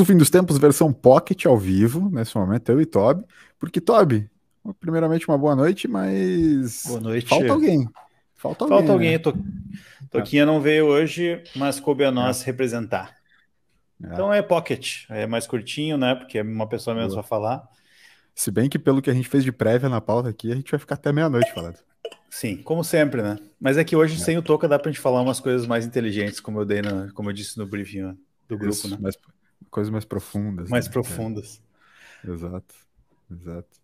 No fim dos tempos, versão Pocket ao vivo, nesse momento, eu e Toby. Porque, Toby, primeiramente uma boa noite, mas. Boa noite. Falta alguém. Falta alguém. Falta alguém. Né? To... Toquinha não veio hoje, mas coube a nós é. representar. É. Então é Pocket. É mais curtinho, né? Porque é uma pessoa menos para falar. Se bem que pelo que a gente fez de prévia na pauta aqui, a gente vai ficar até meia-noite falando. Sim, como sempre, né? Mas é que hoje, é. sem o Toca, dá pra gente falar umas coisas mais inteligentes, como eu dei no, como eu disse no briefing do grupo, Isso, né? Mais, coisas mais profundas. Mais né? profundas. É. Exato, exato.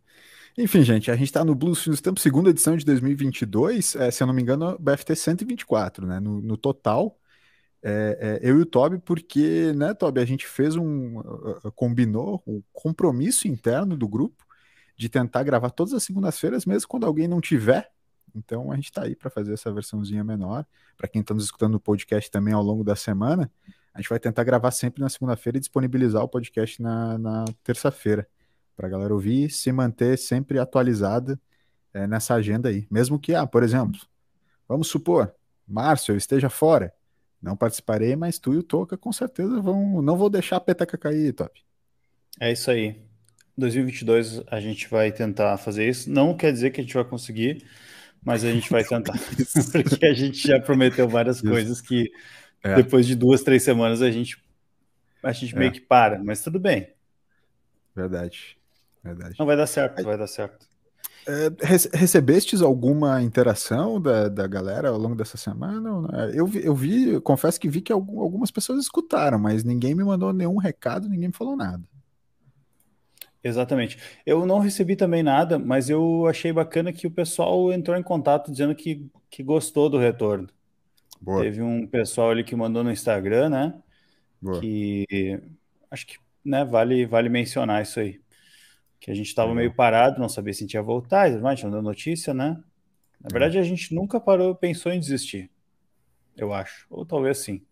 Enfim, gente, a gente está no Blues Filmes Tempo, segunda edição de 2022, é, se eu não me engano, BFT 124, né? No, no total, é, é, eu e o Toby, porque, né, Toby, a gente fez um. Uh, combinou um compromisso interno do grupo de tentar gravar todas as segundas-feiras, mesmo quando alguém não tiver. Então a gente está aí para fazer essa versãozinha menor. Para quem está nos escutando no podcast também ao longo da semana, a gente vai tentar gravar sempre na segunda-feira e disponibilizar o podcast na, na terça-feira. Para a galera ouvir e se manter sempre atualizada é, nessa agenda aí. Mesmo que, ah, por exemplo, vamos supor, Márcio, eu esteja fora. Não participarei, mas tu e o Toca com certeza vão. Não vou deixar a peteca cair, top. É isso aí. 2022 a gente vai tentar fazer isso. Não quer dizer que a gente vai conseguir, mas a gente vai tentar. porque a gente já prometeu várias isso. coisas que é. depois de duas, três semanas a gente, a gente é. meio que para, mas tudo bem. Verdade. Verdade. Não vai dar certo, vai dar certo. É, recebestes alguma interação da, da galera ao longo dessa semana? Eu vi, eu vi, eu confesso que vi que algumas pessoas escutaram, mas ninguém me mandou nenhum recado, ninguém me falou nada. Exatamente. Eu não recebi também nada, mas eu achei bacana que o pessoal entrou em contato dizendo que, que gostou do retorno. Boa. Teve um pessoal ali que mandou no Instagram, né? Boa. Que acho que né, vale, vale mencionar isso aí. Que a gente estava meio parado, não sabia se a gente ia voltar, a gente não deu notícia, né? Na verdade, a gente nunca parou, pensou em desistir. Eu acho. Ou talvez sim.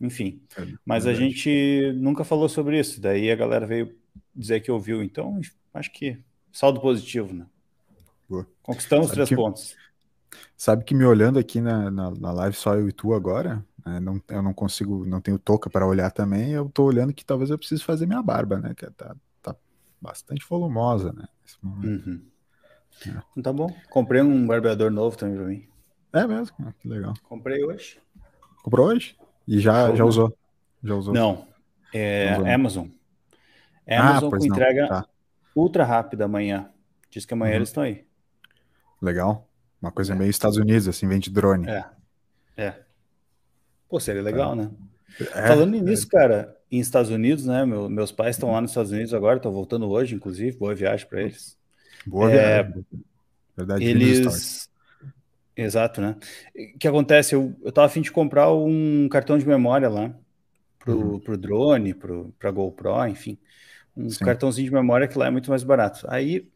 Enfim. É, mas a gente nunca falou sobre isso. Daí a galera veio dizer que ouviu. Então, acho que saldo positivo, né? Boa. Conquistamos sabe três que, pontos. Sabe que me olhando aqui na, na, na live só eu e tu agora, né, não, eu não consigo, não tenho touca para olhar também, eu tô olhando que talvez eu precise fazer minha barba, né? Que tá, tá bastante volumosa, né? Nesse momento. Uhum. É. Tá bom. Comprei um barbeador novo também para mim. É mesmo? Ah, que legal. Comprei hoje. Comprou hoje? E já, já usou? Já usou? Não. É usou. Amazon. É Amazon ah, com entrega tá. ultra rápida amanhã. Diz que amanhã uhum. eles estão aí. Legal. Uma coisa é. meio Estados Unidos, assim, vem de drone. É. É. Pô, seria legal, tá. né? É, Falando nisso, é. cara, em Estados Unidos, né? Meu, meus pais estão lá nos Estados Unidos agora, estão voltando hoje, inclusive. Boa viagem para eles. Boa é, viagem. Verdade, eles. Exato, né? O que acontece? Eu, eu tava afim de comprar um cartão de memória lá pro, uhum. pro drone, pro, pra GoPro, enfim um Sim. cartãozinho de memória que lá é muito mais barato. Aí,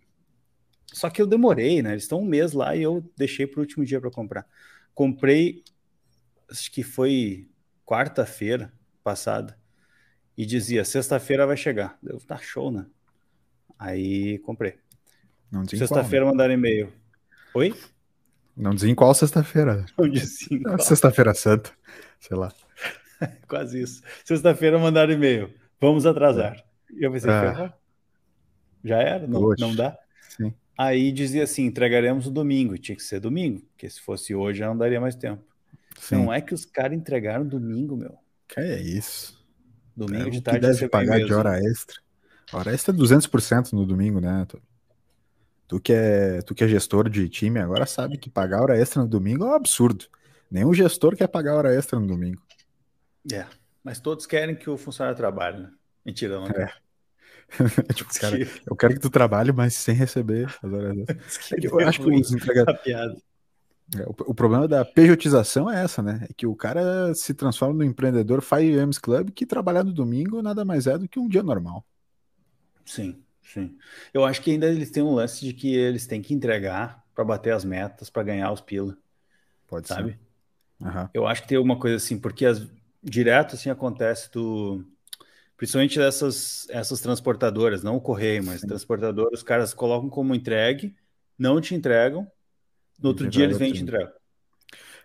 só que eu demorei, né? Eles estão um mês lá e eu deixei para o último dia para comprar. Comprei, acho que foi quarta-feira passada e dizia sexta-feira vai chegar. Eu tá show, né? Aí comprei. Sexta-feira né? mandaram e-mail. Oi? Não dizia em qual sexta-feira. Não dizia Sexta-feira santa, sei lá. Quase isso. Sexta-feira mandaram e-mail. Vamos atrasar. É. E eu pensei, ah. já era, não, não dá. Sim. Aí dizia assim: entregaremos no domingo, tinha que ser domingo, porque se fosse hoje já não daria mais tempo. Sim. Não é que os caras entregaram domingo, meu. Que é isso? Domingo é, de tarde. Que deve pagar de hora extra. hora extra é 200% no domingo, né? Tu que, é, tu que é gestor de time agora sabe que pagar hora extra no domingo é um absurdo. Nenhum gestor quer pagar hora extra no domingo. É, mas todos querem que o funcionário trabalhe, né? Mentira, não é. tipo, cara, eu quero que tu trabalhe, mas sem receber as horas. eu acho que os. É, o, o, problema da pejotização é essa, né? É que o cara se transforma no empreendedor Fire Games Club que trabalhar no domingo nada mais é do que um dia normal. Sim, sim. Eu acho que ainda eles têm um lance de que eles têm que entregar para bater as metas, para ganhar os pila. Pode sabe? ser. Uhum. Eu acho que tem uma coisa assim, porque as, direto assim acontece do principalmente dessas essas transportadoras, não o correio, mas transportadoras, os caras colocam como entregue, não te entregam, no outro dia eles vêm e te entregam.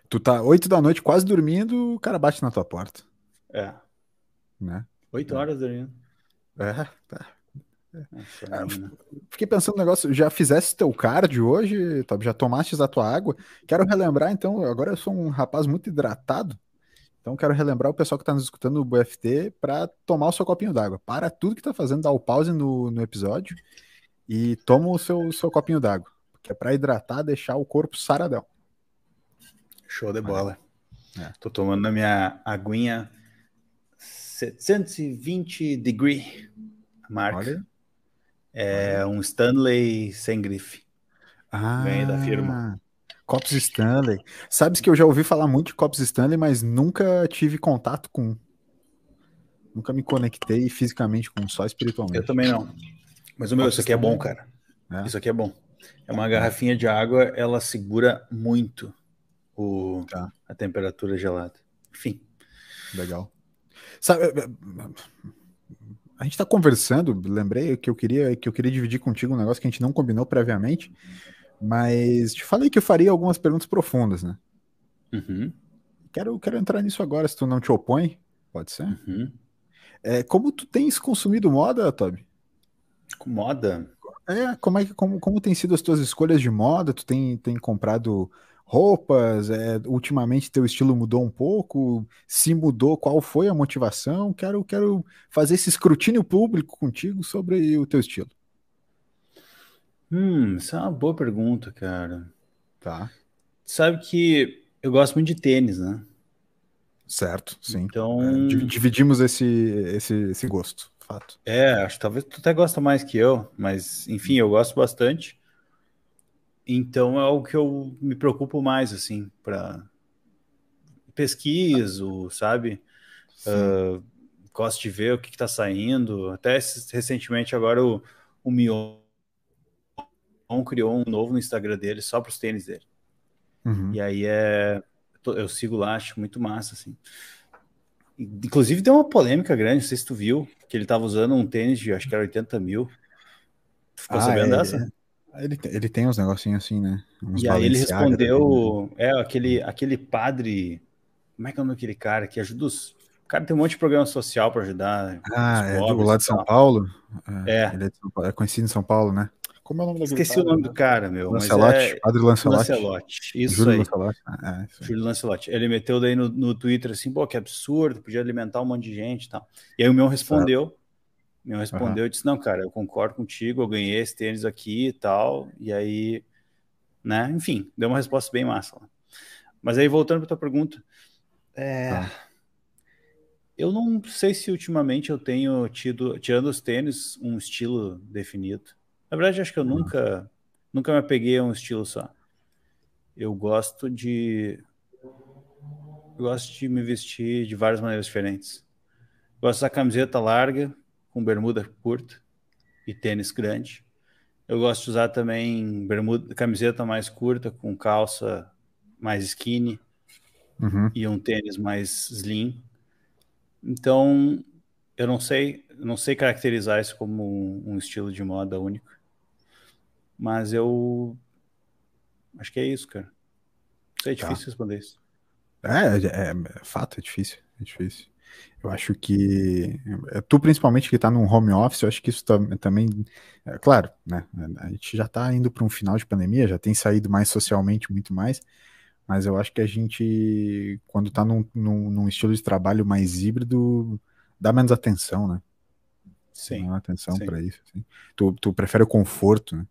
Tu tá 8 da noite quase dormindo, o cara bate na tua porta. É. Né? Oito horas, Daniel. É, tá. É, fiquei pensando no negócio, já fizesse teu cardio hoje, já tomaste a tua água? Quero relembrar, então, agora eu sou um rapaz muito hidratado, então quero relembrar o pessoal que está nos escutando no BFT para tomar o seu copinho d'água. Para tudo que está fazendo, dá o pause no, no episódio e toma o seu, seu copinho d'água, que é para hidratar, deixar o corpo saradão. Show de bola. É. Tô tomando na minha aguinha 720 degree marca. Olha. É um Stanley sem grife. Ah, Ganhei da firma. Copos Stanley. Sabes que eu já ouvi falar muito de Copos Stanley, mas nunca tive contato com. Nunca me conectei fisicamente com, só espiritualmente. Eu também não. Mas o meu, Copos isso aqui é bom, cara. É? Isso aqui é bom. É uma garrafinha de água, ela segura muito o, tá. a temperatura gelada. Enfim. Legal. Sabe, a gente está conversando, lembrei que eu queria que eu queria dividir contigo um negócio que a gente não combinou previamente, mas te falei que eu faria algumas perguntas profundas, né? Uhum. Quero, quero entrar nisso agora, se tu não te opõe, pode ser? Uhum. É, como tu tens consumido moda, Toby? Moda? É, como, é que, como, como tem sido as tuas escolhas de moda? Tu tem, tem comprado roupas? É, ultimamente teu estilo mudou um pouco? Se mudou, qual foi a motivação? Quero, quero fazer esse escrutínio público contigo sobre o teu estilo. Hum, isso é uma boa pergunta, cara. Tá. Sabe que eu gosto muito de tênis, né? Certo, sim. Então. É, dividimos esse, esse, esse gosto, fato. É, acho que talvez tu até gosta mais que eu, mas enfim, eu gosto bastante. Então é algo que eu me preocupo mais, assim, para pesquiso, sabe? Uh, gosto de ver o que, está saindo. Até recentemente agora o, o Mion criou um novo no Instagram dele só para os tênis dele. Uhum. E aí é. Eu sigo lá, acho muito massa, assim. Inclusive deu uma polêmica grande, não sei se tu viu, que ele estava usando um tênis de acho que era 80 mil. Ficou ah, sabendo é, dessa? É. Ele, ele tem uns negocinhos assim, né? Uns e aí ele respondeu, é, aquele, aquele padre, como é que é o nome daquele cara que ajuda os... O cara tem um monte de programa social para ajudar. Ah, é do lado de São Paulo? É. é. Ele é, é, conhecido em São Paulo, né? Como é o nome daquele Esqueci o nome do cara, meu. Lancelotti, é... Padre Lancelotti. Lancelotti, isso Júlio aí. Lancelotti. Ah, é, isso Júlio Lancelotti. Ele meteu daí no, no Twitter assim, pô, que absurdo, podia alimentar um monte de gente e tal. E aí o meu respondeu, certo me respondeu uhum. e disse: Não, cara, eu concordo contigo, eu ganhei esse tênis aqui e tal. E aí, né? Enfim, deu uma resposta bem massa. Mas aí, voltando para tua pergunta, é... Tá. eu não sei se ultimamente eu tenho tido, tirando os tênis, um estilo definido. Na verdade, acho que eu uhum. nunca, nunca me apeguei a um estilo só. Eu gosto de. Eu gosto de me vestir de várias maneiras diferentes. Gosto da camiseta larga, com bermuda curta e tênis grande. Eu gosto de usar também bermuda, camiseta mais curta com calça mais skinny uhum. e um tênis mais slim. Então, eu não sei, não sei caracterizar isso como um, um estilo de moda único. Mas eu acho que é isso, cara. Sei, é tá. difícil responder isso. É, é, é, fato, é difícil, é difícil. Eu acho que é, tu principalmente que está num home office, eu acho que isso também, é, claro, né? A gente já está indo para um final de pandemia, já tem saído mais socialmente muito mais, mas eu acho que a gente, quando está num, num, num, estilo de trabalho mais híbrido, dá menos atenção, né? Sim. Dá atenção para isso. Assim. Tu, tu prefere o conforto, né?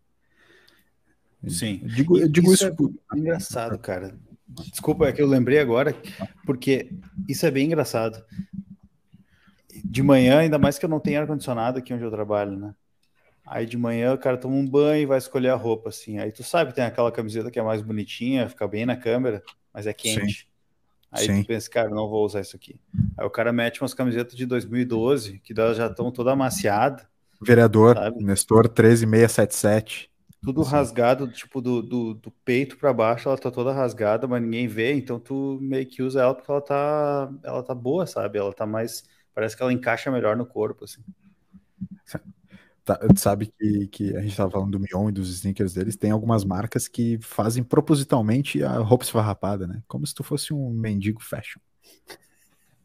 Sim. digo, digo isso, isso é engraçado, cara. Desculpa, é que eu lembrei agora, porque isso é bem engraçado de manhã, ainda mais que eu não tenho ar-condicionado aqui onde eu trabalho, né? Aí de manhã o cara toma um banho e vai escolher a roupa, assim. Aí tu sabe que tem aquela camiseta que é mais bonitinha, fica bem na câmera, mas é quente. Sim. Aí Sim. tu pensa, cara, não vou usar isso aqui. Aí o cara mete umas camisetas de 2012, que elas já estão toda amaciada. Vereador, sabe? Nestor 13677. Tudo assim. rasgado, tipo, do, do, do peito para baixo, ela tá toda rasgada, mas ninguém vê, então tu meio que usa ela porque ela tá, ela tá boa, sabe? Ela tá mais Parece que ela encaixa melhor no corpo, assim. Tá, sabe que, que a gente estava falando do Mion e dos sneakers deles, tem algumas marcas que fazem propositalmente a roupa esfarrapada, né? Como se tu fosse um mendigo fashion.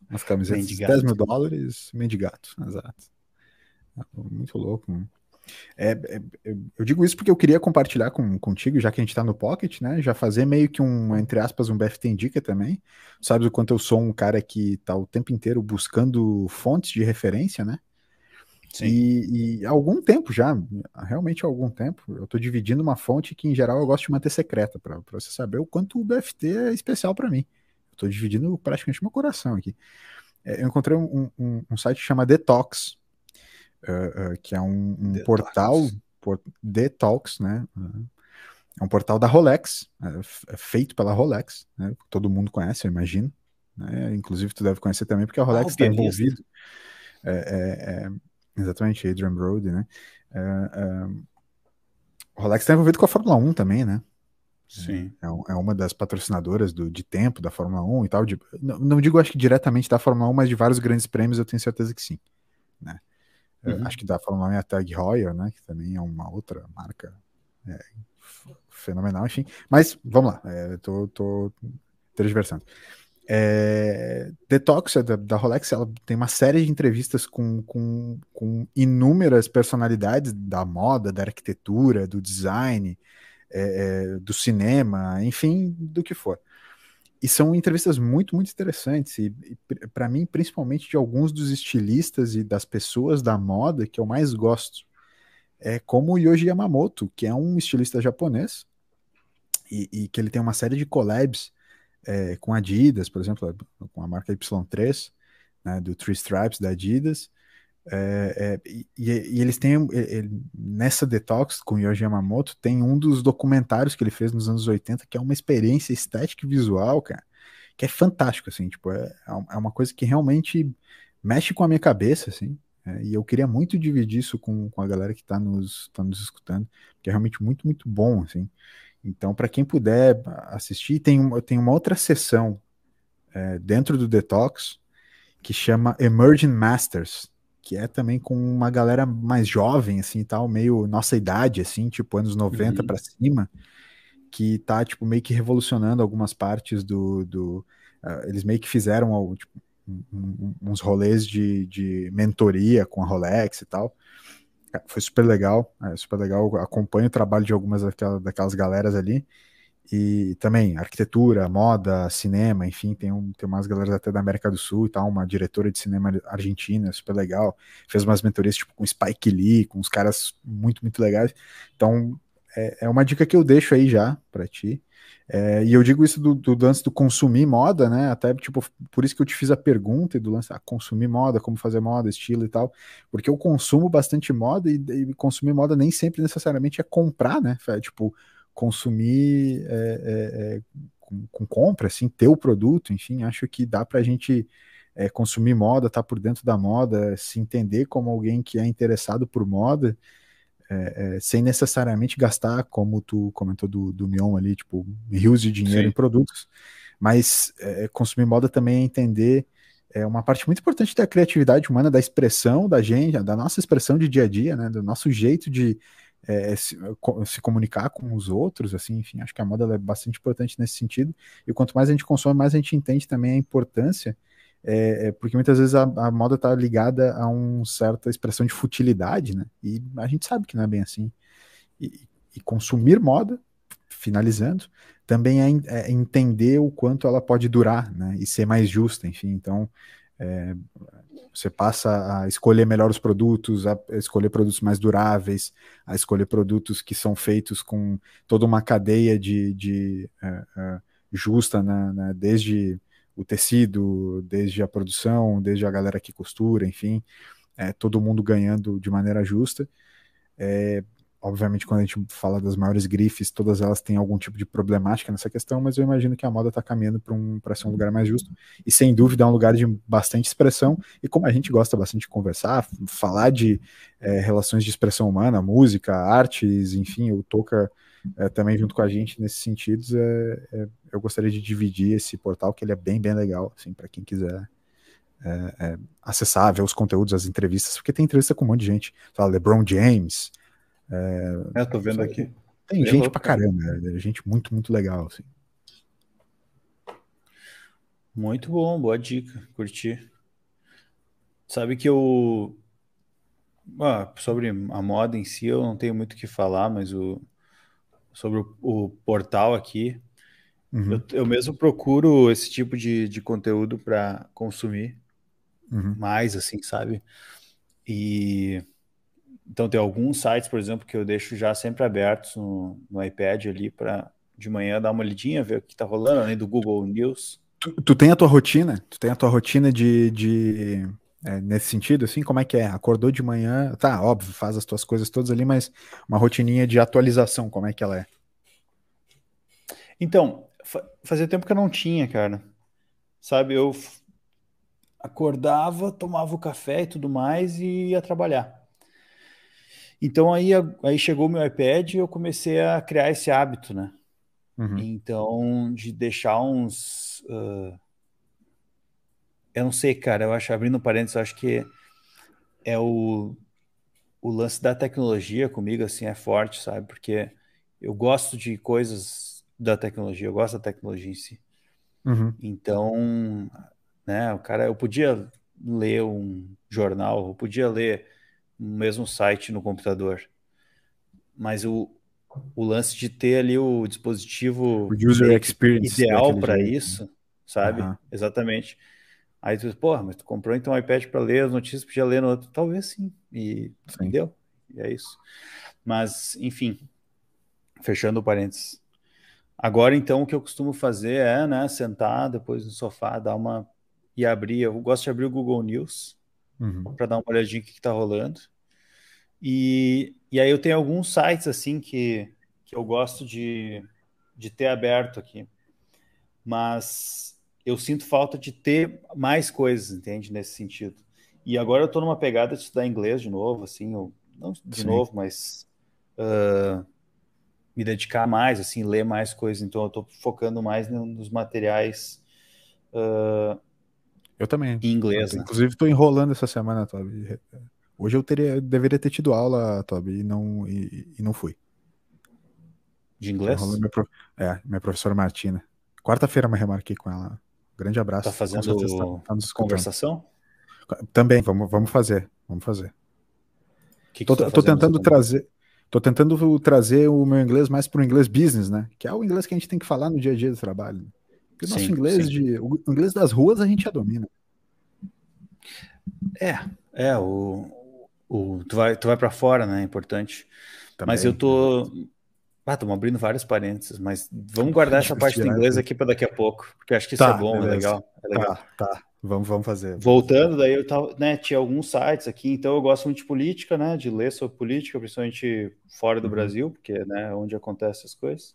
Umas camisetas de 10 mil dólares, mendigato, exato. Muito louco, mano. É, é, é, eu digo isso porque eu queria compartilhar com, contigo, já que a gente está no Pocket, né? Já fazer meio que um, entre aspas, um BFT Indica também. Sabes o quanto eu sou um cara que está o tempo inteiro buscando fontes de referência, né? Sim. E, e há algum tempo já, realmente há algum tempo, eu estou dividindo uma fonte que, em geral, eu gosto de manter secreta, para você saber o quanto o BFT é especial para mim. Estou dividindo praticamente meu coração aqui. É, eu encontrei um, um, um site que chama Detox, uh, uh, que é um, um portal, por, Detox, né? É um portal da Rolex, é, é feito pela Rolex, né? Todo mundo conhece, eu imagino. Né? Inclusive, tu deve conhecer também, porque a Rolex está ah, envolvido. É, é, é, exatamente, Adrian Brody, né? o Rolex está envolvido com a Fórmula 1 também, né? Sim. É, é, uma das patrocinadoras do, de tempo da Fórmula 1 e tal. De, não, não, digo, acho que diretamente da Fórmula 1, mas de vários grandes prêmios eu tenho certeza que sim. Né? Uhum. Acho que da Fórmula 1 é a Tag Heuer, né? Que também é uma outra marca é, fenomenal, enfim. Mas vamos lá, é, tô, tô transversando. É, Detox da, da, Rolex ela tem uma série de entrevistas com, com, com, inúmeras personalidades da moda, da arquitetura, do design, é, é, do cinema, enfim, do que for. E são entrevistas muito, muito interessantes, e, e para mim, principalmente de alguns dos estilistas e das pessoas da moda que eu mais gosto. É como o Yoji Yamamoto, que é um estilista japonês, e, e que ele tem uma série de collabs é, com Adidas, por exemplo, com a marca Y3, né, do Three Stripes da Adidas, é, é, e, e, eles têm ele, nessa detox com Yoji Yamamoto tem um dos documentários que ele fez nos anos 80 que é uma experiência estética e visual, cara, que é fantástico assim, tipo, é, é uma coisa que realmente mexe com a minha cabeça, assim. É, e eu queria muito dividir isso com, com a galera que está nos, tá nos escutando, que é realmente muito, muito bom, assim. Então, para quem puder assistir, tem, tem uma outra sessão é, dentro do Detox que chama Emerging Masters, que é também com uma galera mais jovem, assim, tal, meio nossa idade, assim, tipo anos 90 uhum. para cima, que tá, tipo, meio que revolucionando algumas partes do... do uh, eles meio que fizeram, tipo, um, uns rolês de, de mentoria com a Rolex e tal. Foi super legal, é super legal. Acompanho o trabalho de algumas daquelas, daquelas galeras ali. E também arquitetura, moda, cinema, enfim, tem, um, tem umas galeras até da América do Sul e tal, uma diretora de cinema argentina, super legal. Fez umas mentorias tipo com Spike Lee, com uns caras muito, muito legais. Então, é, é uma dica que eu deixo aí já para ti. É, e eu digo isso do, do, lance do consumir moda, né? Até tipo, por isso que eu te fiz a pergunta e do lance ah, consumir moda, como fazer moda, estilo e tal, porque eu consumo bastante moda e, e consumir moda nem sempre necessariamente é comprar, né? É, tipo, consumir é, é, é, com, com, compra, assim, ter o produto, enfim, acho que dá para a gente é, consumir moda, estar tá por dentro da moda, se entender como alguém que é interessado por moda, é, é, sem necessariamente gastar, como tu comentou do, do Mion ali, tipo, rios de dinheiro Sim. em produtos, mas consumir moda também é entender é uma parte muito importante da criatividade humana, da expressão da gente, da nossa expressão de dia a dia, né, do nosso jeito de é, se, se, comunicar com os outros, assim, enfim, acho que a moda é bastante importante nesse sentido. E quanto mais a gente consome, mais a gente entende também a importância, é, é porque muitas vezes a, a moda está ligada a uma certa expressão de futilidade, né? E a gente sabe que não é bem assim. E, e consumir moda, finalizando, também é, é, entender o quanto ela pode durar, né? E ser mais justa, enfim. Então, é, você passa a escolher melhor os produtos, a escolher produtos mais duráveis, a escolher produtos que são feitos com toda uma cadeia de, de uh, uh, justa, né, né, desde o tecido, desde a produção, desde a galera que costura, enfim, é, todo mundo ganhando de maneira justa. É, obviamente, quando a gente fala das maiores grifes, todas elas têm algum tipo de problemática nessa questão, mas eu imagino que a moda está caminhando para um, ser um lugar mais justo. E sem dúvida é um lugar de bastante expressão. E como a gente gosta bastante de conversar, falar de é, relações de expressão humana, música, artes, enfim, o Toca é, também junto com a gente nesses sentidos, é, é, eu gostaria de dividir esse portal, que ele é bem, bem legal, assim, para quem quiser. É, é, acessar, ver os conteúdos, as entrevistas, porque tem entrevista com um monte de gente, fala LeBron James, é, eu tô vendo aqui. Tem gente louco, pra caramba, é gente muito, muito legal, assim. Muito bom, boa dica, curti. Sabe que eu. Ah, sobre a moda em si, eu não tenho muito o que falar, mas o... sobre o, o portal aqui, uhum. eu, eu, mesmo procuro esse tipo de, de conteúdo para consumir uhum. mais, assim, sabe? E então tem alguns sites, por exemplo, que eu deixo já sempre abertos no, no iPad ali para de manhã dar uma lidinha, ver o que está rolando, além do Google News. Tu, tu, tem a tua rotina? Tu tem a tua rotina de, de é, nesse sentido, assim, como é que é? Acordou de manhã, tá, óbvio, faz as tuas coisas todas ali, mas uma rotininha de atualização, como é que ela é? Então, fa fazia tempo que eu não tinha, cara. Sabe, eu acordava, tomava o café e tudo mais e ia trabalhar. Então aí, aí chegou o meu iPad e eu comecei a criar esse hábito, né? Uhum. Então, de deixar uns. Uh... Eu não sei, cara, eu acho, abrindo parênteses, eu acho que é o, o lance da tecnologia comigo, assim, é forte, sabe? Porque eu gosto de coisas da tecnologia, eu gosto da tecnologia em si. Uhum. Então, né, o cara, eu podia ler um jornal, eu podia ler o mesmo site no computador. Mas o, o lance de ter ali o dispositivo o user experience ideal para isso, sabe? Uhum. Exatamente. Aí tu, porra, mas tu comprou então um iPad para ler as notícias, podia ler no outro. Talvez sim. E sim. entendeu? E é isso. Mas, enfim, fechando o parênteses. Agora, então, o que eu costumo fazer é, né, sentar depois no sofá, dar uma. e abrir. Eu gosto de abrir o Google News uhum. para dar uma olhadinha no que está rolando. E, e aí eu tenho alguns sites assim que, que eu gosto de, de ter aberto aqui. Mas eu sinto falta de ter mais coisas, entende? Nesse sentido. E agora eu estou numa pegada de estudar inglês de novo, assim, eu, não de Sim. novo, mas uh, me dedicar mais, assim, ler mais coisas. Então eu estou focando mais nos materiais uh, eu também. Em inglês, né? Inclusive, estou enrolando essa semana, Toby. Hoje eu teria, eu deveria ter tido aula, Toby, e não, e, e não fui. De inglês? Minha prof... É, minha professora Martina. Quarta-feira me remarquei com ela. Grande abraço. Tá fazendo tá, tá conversação? Também, vamos, vamos fazer. Vamos fazer. Que que tô, tá tô tentando trazer. Tô tentando trazer o meu inglês mais para o inglês business, né? Que é o inglês que a gente tem que falar no dia a dia do trabalho. Porque o nosso inglês sim. de. O inglês das ruas a gente já domina. É, é, o, o tu vai, tu vai para fora, né? É importante. Também. Mas eu tô. Ah, estamos abrindo vários parênteses, mas vamos guardar essa parte do inglês aqui para daqui a pouco, porque acho que isso tá, é bom, é legal, é legal. Tá, tá. Vamos, vamos fazer. Voltando, daí eu tava, né, tinha alguns sites aqui, então eu gosto muito de política, né, de ler sobre política, principalmente fora do uhum. Brasil, porque é né, onde acontecem as coisas.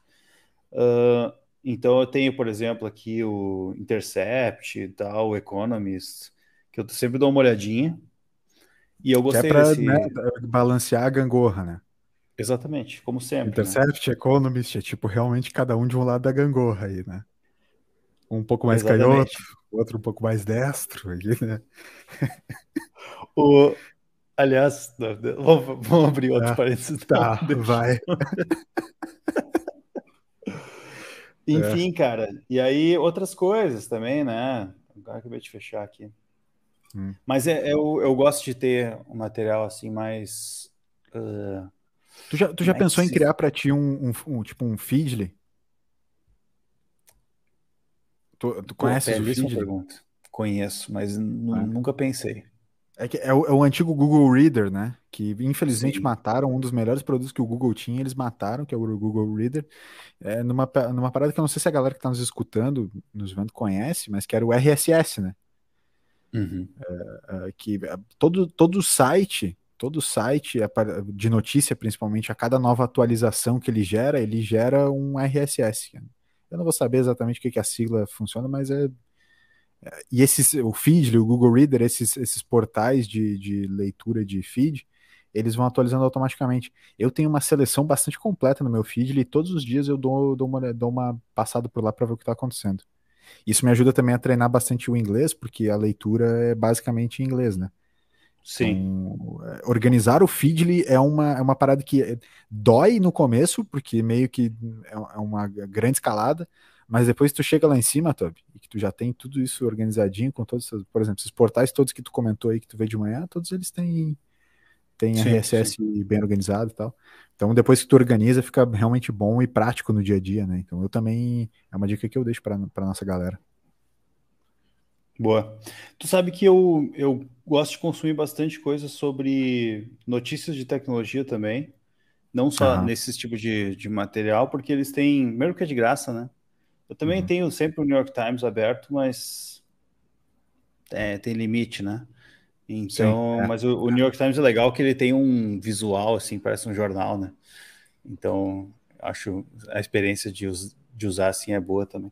Uh, então eu tenho, por exemplo, aqui o Intercept e tal, o Economist, que eu sempre dou uma olhadinha. E eu gostei que é pra, desse... né, balancear a gangorra, né? Exatamente, como sempre. Intercept, né? Economist, é tipo realmente cada um de um lado da gangorra aí, né? Um pouco mais Exatamente. canhoto, outro um pouco mais destro, aí, né? o... Aliás, vamos, abrir outros ah, parênteses. Tá, vai. Enfim, é. cara. E aí, outras coisas também, né? Agora acabei de fechar aqui. Hum. Mas é, eu, eu gosto de ter um material assim mais. Uh, tu já, tu já pensou em criar para ti um, um, um, tipo um Feedly? Tu, tu conhece o Feedly? Pergunta. Conheço, mas ah. nunca pensei. É, que é, o, é o antigo Google Reader, né? Que infelizmente Sim. mataram um dos melhores produtos que o Google tinha, eles mataram, que é o Google Reader. É, numa, numa parada que eu não sei se a galera que está nos escutando, nos vendo, conhece, mas que era o RSS, né? Uhum. É, é, que é, todo, todo site, todo site de notícia, principalmente, a cada nova atualização que ele gera, ele gera um RSS. Eu não vou saber exatamente o que, que a sigla funciona, mas é e esses, o Feedly, o Google Reader, esses, esses portais de, de leitura de feed, eles vão atualizando automaticamente. Eu tenho uma seleção bastante completa no meu feed e todos os dias eu dou, dou, uma, dou uma passada por lá para ver o que está acontecendo. Isso me ajuda também a treinar bastante o inglês, porque a leitura é basicamente em inglês, né? Sim. Então, organizar o Feedly é uma, é uma parada que dói no começo, porque meio que é, é uma grande escalada, mas depois tu chega lá em cima, Toby, e que tu já tem tudo isso organizadinho com todos, por exemplo, esses portais todos que tu comentou aí que tu vê de manhã, todos eles têm tem sim, RSS sim. bem organizado e tal. Então, depois que tu organiza, fica realmente bom e prático no dia a dia, né? Então, eu também é uma dica que eu deixo para nossa galera. Boa. Tu sabe que eu, eu gosto de consumir bastante coisa sobre notícias de tecnologia também. Não só uhum. nesses tipos de, de material, porque eles têm. Primeiro que é de graça, né? Eu também uhum. tenho sempre o New York Times aberto, mas é, tem limite, né? Então, Sim, é. mas o, o, New York Times é legal que ele tem um visual assim, parece um jornal, né? Então, acho a experiência de, us, de usar assim é boa também.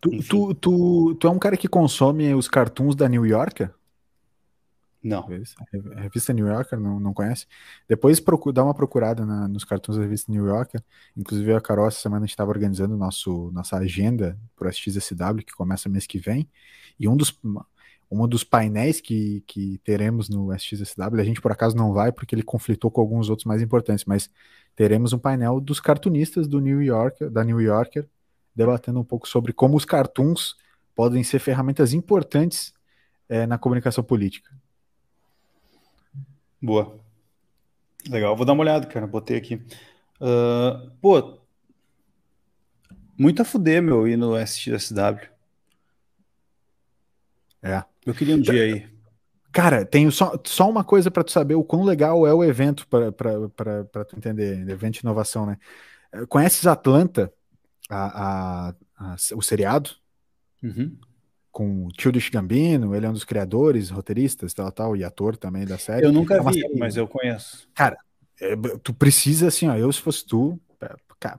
Tu, tu, tu, tu, é um cara que consome os cartoons da New Yorker? Não. A revista New Yorker, não, não conhece? Depois procura, dá uma procurada na, nos cartoons da revista New Yorker. Inclusive, a Carol, essa semana, a gente estava organizando nosso, nossa agenda para o SXSW, que começa mês que vem. E um dos, um dos painéis que, que teremos no SXSW, a gente por acaso não vai porque ele conflitou com alguns outros mais importantes, mas teremos um painel dos cartunistas do New Yorker, da New Yorker, debatendo um pouco sobre como os cartoons podem ser ferramentas importantes é, na comunicação política. Boa. Legal, vou dar uma olhada, cara. Botei aqui. Uh, pô, muito a fuder, meu, ir no SXSW. É. Eu queria um dia aí. Cara, tenho só, só uma coisa para tu saber o quão legal é o evento para tu entender, evento de inovação, né? Conheces Atlanta, a, a, a o seriado? Uhum com o Childish Gambino, ele é um dos criadores, roteiristas, tal, tal, e ator também da série. Eu nunca é vi, série... mas eu conheço. Cara, é, tu precisa, assim, ó, eu se fosse tu,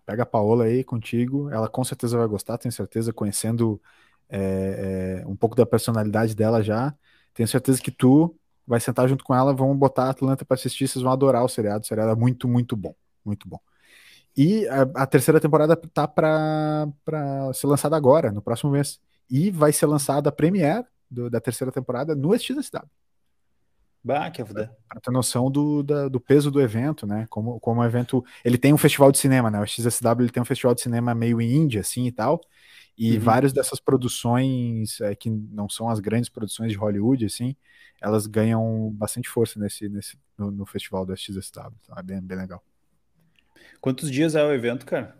pega a Paola aí contigo, ela com certeza vai gostar, tenho certeza, conhecendo é, é, um pouco da personalidade dela já, tenho certeza que tu vai sentar junto com ela, vão botar a Atlanta para assistir, vocês vão adorar o seriado, o seriado é muito, muito bom, muito bom. E a, a terceira temporada tá para ser lançada agora, no próximo mês e vai ser lançada a premiere do, da terceira temporada no SXSW. Bah, que foda. Pra ter noção do, da, do peso do evento, né? Como, como o evento. Ele tem um festival de cinema, né? O XSW ele tem um festival de cinema meio índia, assim e tal. E uhum. várias dessas produções, é, que não são as grandes produções de Hollywood, assim, elas ganham bastante força nesse, nesse, no, no festival do XSW. Então é bem, bem legal. Quantos dias é o evento, cara?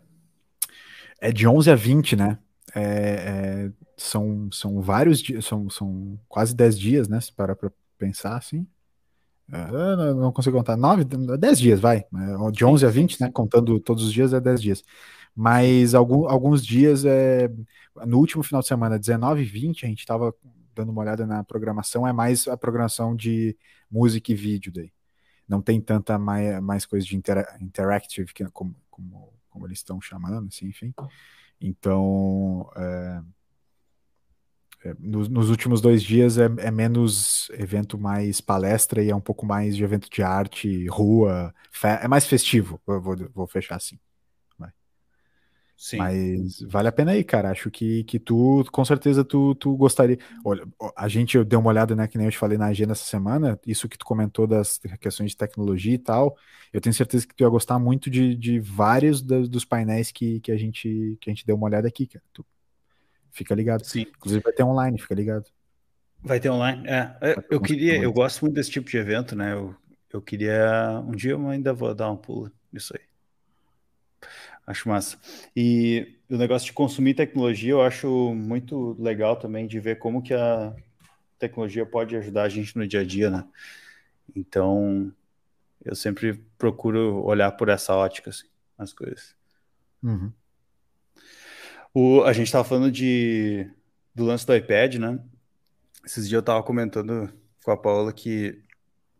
É de 11 a 20, né? É, é, são, são vários dias, são, são quase 10 dias, né? Se parar para pensar assim. É, não, não, consigo contar. 9, 10 dias, vai. É, de 11 a 20, né? Contando todos os dias é 10 dias. Mas algum, alguns dias é. No último final de semana, 19 e 20, a gente estava dando uma olhada na programação, é mais a programação de música e vídeo daí. Não tem tanta mais, mais coisa de intera interactive, que, como, como, como eles estão chamando, assim, enfim. Então, é, nos, nos, últimos dois dias é, é, menos evento mais palestra e é um pouco mais de evento de arte, rua, é mais festivo, vou, vou fechar assim. Sim. Mas vale a pena aí, cara. Acho que, que tu, com certeza, tu, tu gostaria. Olha, a gente deu uma olhada, né? Que nem eu te falei na agenda essa semana, isso que tu comentou das questões de tecnologia e tal. Eu tenho certeza que tu ia gostar muito de, de vários dos, dos painéis que, que, a gente, que a gente deu uma olhada aqui, cara. Tu fica ligado. Sim. Inclusive vai ter online, fica ligado. Vai ter online? É. Eu, eu queria, eu gosto muito desse tipo de evento, né? Eu, eu queria. Um dia eu ainda vou dar um pulo nisso aí. Acho massa. E o negócio de consumir tecnologia, eu acho muito legal também de ver como que a tecnologia pode ajudar a gente no dia a dia, né? Então, eu sempre procuro olhar por essa ótica, assim, as coisas. Uhum. O, a gente estava falando de, do lance do iPad, né? Esses dias eu estava comentando com a Paula que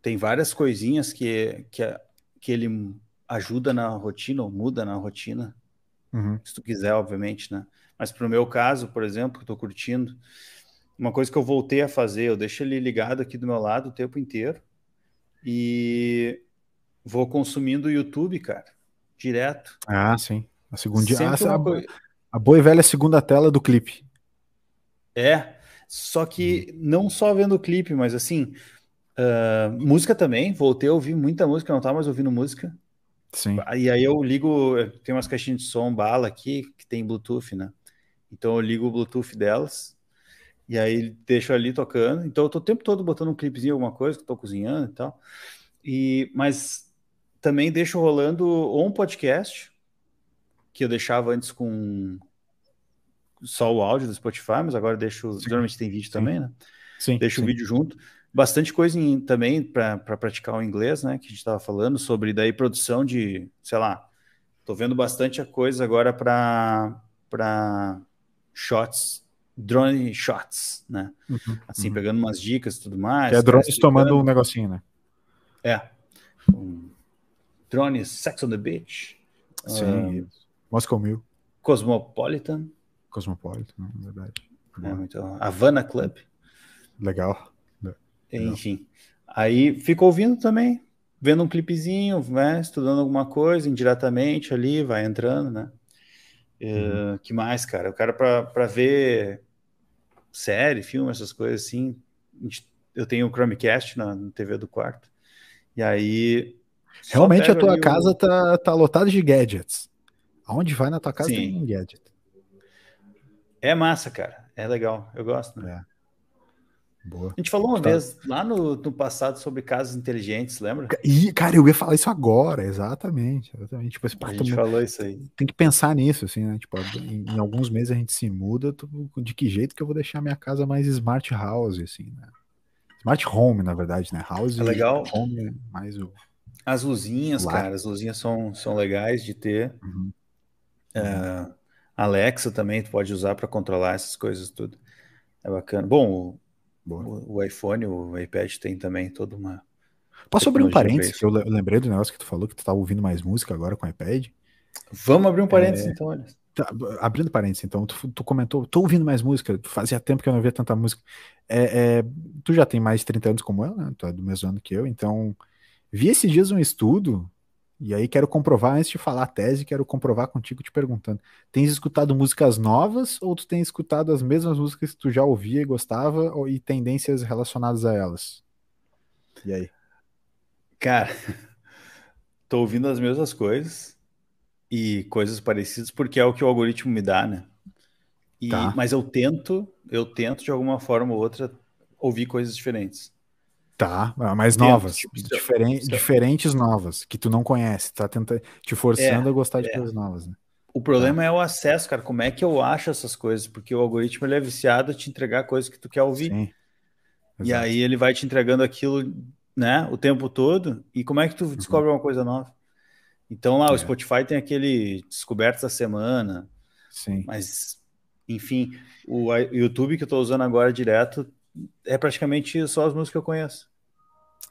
tem várias coisinhas que, que, que ele ajuda na rotina ou muda na rotina. Uhum. Se tu quiser, obviamente, né? Mas para o meu caso, por exemplo, que estou curtindo, uma coisa que eu voltei a fazer, eu deixo ele ligado aqui do meu lado o tempo inteiro e vou consumindo o YouTube, cara, direto. Ah, sim. A segunda ah, a, coisa... a boa e velha segunda tela do clipe. É, só que uhum. não só vendo o clipe, mas assim, uh, música também. Voltei a ouvir muita música, não tá mais ouvindo música. Sim. E aí eu ligo, tem umas caixinhas de som bala aqui que tem Bluetooth, né? Então eu ligo o Bluetooth delas e aí deixo ali tocando. Então eu tô o tempo todo botando um clipezinho, alguma coisa, que eu tô cozinhando e tal. E, mas também deixo rolando ou um podcast, que eu deixava antes com só o áudio do Spotify, mas agora deixo. Sim. Geralmente tem vídeo sim. também, né? Sim. Deixo sim. o vídeo junto. Bastante coisa em, também para praticar o inglês, né? Que a gente estava falando sobre daí produção de, sei lá, tô vendo bastante coisa agora para shots drone shots, né? Uhum, assim, uhum. pegando umas dicas e tudo mais. Que é drones tomando um negocinho, né? É. Um, drones Sex on the Beach. Sim. Um, Moscow Mil. Cosmopolitan. Cosmopolitan, é verdade. É, muito, Havana Club. Legal. Legal. Enfim. Aí fico ouvindo também, vendo um clipezinho, né? Estudando alguma coisa indiretamente ali, vai entrando, né? Uhum. Uh, que mais, cara? O cara para ver série, filme, essas coisas assim. Eu tenho o Chromecast na, na TV do quarto. E aí. Realmente a tua casa o... tá, tá lotada de gadgets. Aonde vai na tua casa Sim. tem um gadget. É massa, cara. É legal. Eu gosto, né? É. Boa. A gente falou uma tá. vez lá no, no, passado sobre casas inteligentes, lembra? E, cara, eu ia falar isso agora, exatamente. exatamente. Tipo, esse, a gente falou isso aí. Tem que pensar nisso, assim, né? Tipo, em, em, alguns meses a gente se muda, de que jeito que eu vou deixar minha casa mais smart house, assim, né? Smart home, na verdade, né? House é legal. home é mais o. As luzinhas, cara, as luzinhas são, são legais de ter. Uhum. Uh, Alexa também tu pode usar para controlar essas coisas tudo. É bacana. Bom, o, o, iPhone, o iPad tem também toda uma. Posso abrir um parênteses? Que eu lembrei do negócio que tu falou que tu tá ouvindo mais música agora com o iPad. Vamos abrir um parênteses, é... então, olha. Tá, abrindo parênteses, então, tu, tu, comentou, tô ouvindo mais música, fazia tempo que eu não via tanta música. É, é, tu já tem mais de 30 anos como eu, né? Tu é do mesmo ano que eu, então vi esses dias um estudo e aí quero comprovar, antes de falar a tese, quero comprovar contigo te perguntando. Tens escutado músicas novas ou tu tens escutado as mesmas músicas que tu já ouvia e gostava ou, e tendências relacionadas a elas? E aí? Cara, tô ouvindo as mesmas coisas e coisas parecidas porque é o que o algoritmo me dá, né? E, tá. Mas eu tento, eu tento de alguma forma ou outra ouvir coisas diferentes. Tá, mais novas, tipo, diferen isso. diferentes novas, que tu não conhece, tá tenta, te forçando é, a gostar de é. coisas novas. Né? O problema tá. é o acesso, cara. Como é que eu acho essas coisas? Porque o algoritmo ele é viciado a te entregar coisas que tu quer ouvir. Sim. E aí ele vai te entregando aquilo, né, o tempo todo. E como é que tu uhum. descobre uhum. uma coisa nova? Então lá, é. o Spotify tem aquele descobertas da semana. Sim. Mas, enfim, o YouTube que eu tô usando agora direto é praticamente só as músicas que eu conheço.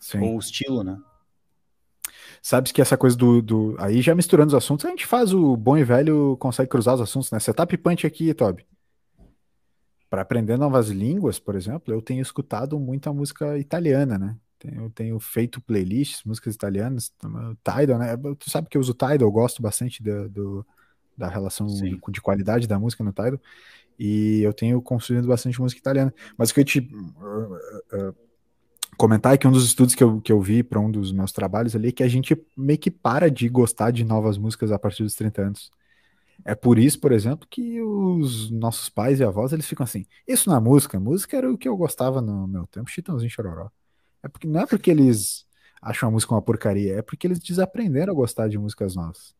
Sim. Ou o estilo, né? Sabes que essa coisa do, do, Aí já misturando os assuntos, a gente faz o bom e velho, consegue cruzar os assuntos, né? Setup punch aqui, Toby. Para aprender novas línguas, por exemplo, eu tenho escutado muita música italiana, né? Eu tenho feito playlists, músicas italianas, Tidal, né? Tu sabe que eu uso Tidal, eu gosto bastante do, do da relação de, de, qualidade da música no Tidal. E eu tenho consumido bastante música italiana. Mas o que eu te uh, uh, comentar é que um dos estudos que eu, que eu vi para um dos meus trabalhos ali é que a gente meio que para de gostar de novas músicas a partir dos 30 anos. É por isso, por exemplo, que os nossos pais e avós eles ficam assim: isso na música, música era o que eu gostava no meu tempo, Chitãozinho Chororó. É porque, não é porque eles acham a música uma porcaria, é porque eles desaprenderam a gostar de músicas novas.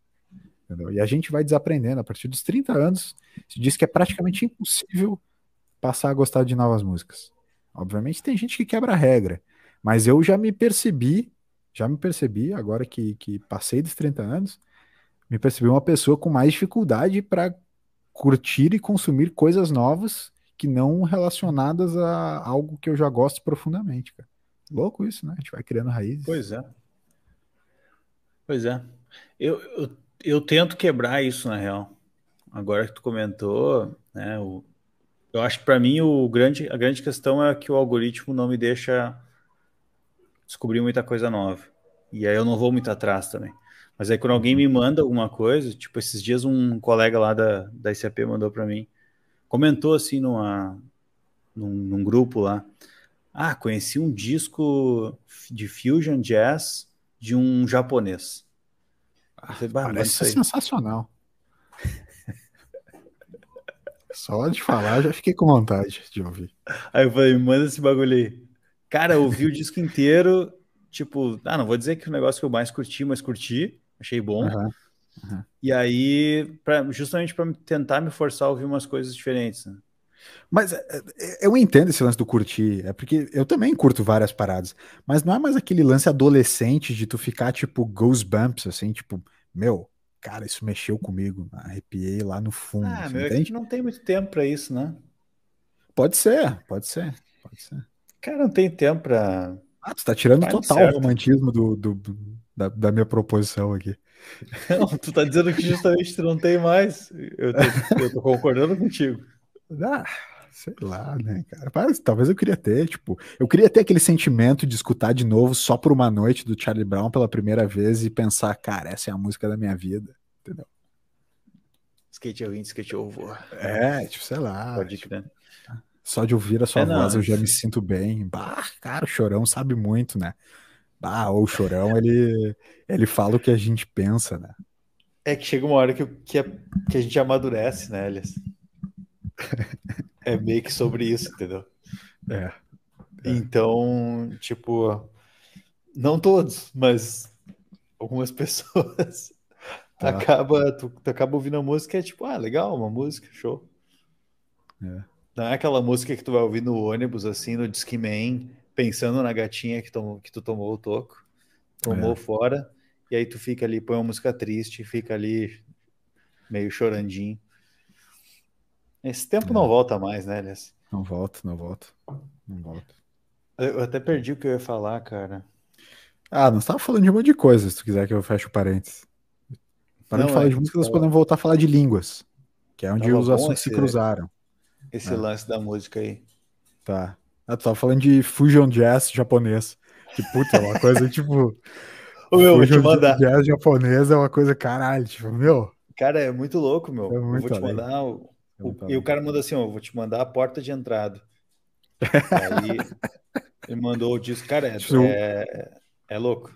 Entendeu? E a gente vai desaprendendo. A partir dos 30 anos, se diz que é praticamente impossível passar a gostar de novas músicas. Obviamente tem gente que quebra a regra, mas eu já me percebi, já me percebi, agora que, que passei dos 30 anos, me percebi uma pessoa com mais dificuldade para curtir e consumir coisas novas que não relacionadas a algo que eu já gosto profundamente, cara. Louco isso, né? A gente vai criando raízes. Pois é. Pois é. Eu, eu eu tento quebrar isso, na real. Agora que tu comentou, né, o, eu acho que para mim o grande, a grande questão é que o algoritmo não me deixa descobrir muita coisa nova. E aí eu não vou muito atrás também. Mas aí quando alguém me manda alguma coisa, tipo esses dias um colega lá da, da ICP mandou para mim, comentou assim numa, num, num grupo lá, ah, conheci um disco de fusion jazz de um japonês. Ah, parece sensacional. Só de falar, já fiquei com vontade de ouvir. Aí eu falei, manda esse bagulho aí. Cara, eu ouvi o disco inteiro, tipo, ah, não vou dizer que o negócio que eu mais curti, mas curti, achei bom. Uhum. Uhum. E aí, pra, justamente para tentar me forçar a ouvir umas coisas diferentes. Né? Mas é, é, eu entendo esse lance do curtir, é porque eu também curto várias paradas, mas não é mais aquele lance adolescente de tu ficar tipo goosebumps, assim, tipo, meu, cara, isso mexeu comigo, arrepiei lá no fundo. Ah, meu, é não tem muito tempo para isso, né? Pode ser, pode ser, pode ser. Cara, não tem tempo pra. Ah, tu tá tirando Vai total o romantismo do, do, do da, da, minha proposição aqui. Não, tu tá dizendo que justamente tu não tem mais. Eu tô, eu tô concordando contigo. Ah, sei lá, né, cara? Mas, talvez eu queria ter, tipo, eu queria ter aquele sentimento de escutar de novo só por uma noite do Charlie Brown pela primeira vez e pensar, cara, essa é a música da minha vida, entendeu? Skate ao skate over. É, tipo, sei lá. Pode tipo, né? Só de ouvir a sua é, voz não, eu já me sinto bem. Bah, cara, o Chorão sabe muito, né? Bah, o Chorão, ele, ele fala o que a gente pensa, né? É que chega uma hora que, que, a, que a gente amadurece, né, Elias? é meio que sobre isso, entendeu? É. é. Então, tipo, não todos, mas algumas pessoas tá. acaba, tu, tu, acaba ouvindo a música e é tipo, ah, legal, uma música, show. É. Não é aquela música que tu vai ouvir no ônibus, assim, no Discman, pensando na gatinha que, tomou, que tu tomou o toco, tomou é. fora, e aí tu fica ali, põe uma música triste, fica ali meio chorandinho. Esse tempo é. não volta mais, né, Elias? Não volta, não volta. Não volta. Eu até perdi o que eu ia falar, cara. Ah, nós estávamos falando de um monte de coisa, se tu quiser que eu feche o parênteses. Para de falar é, de música, nós podemos voltar a falar de línguas, que é onde os assuntos esse, se cruzaram. Esse é. lance da música aí. Tá. Ah, tu tava falando de fusion jazz japonês. Que puta, é uma coisa tipo. Ô, meu, vou te mandar. Jazz japonês é uma coisa caralho, tipo, meu. Cara, é muito louco, meu. É muito eu vou te mandar o, o, e o cara manda assim: ó, vou te mandar a porta de entrada. Aí ele mandou o disco, cara, é, é, é, louco.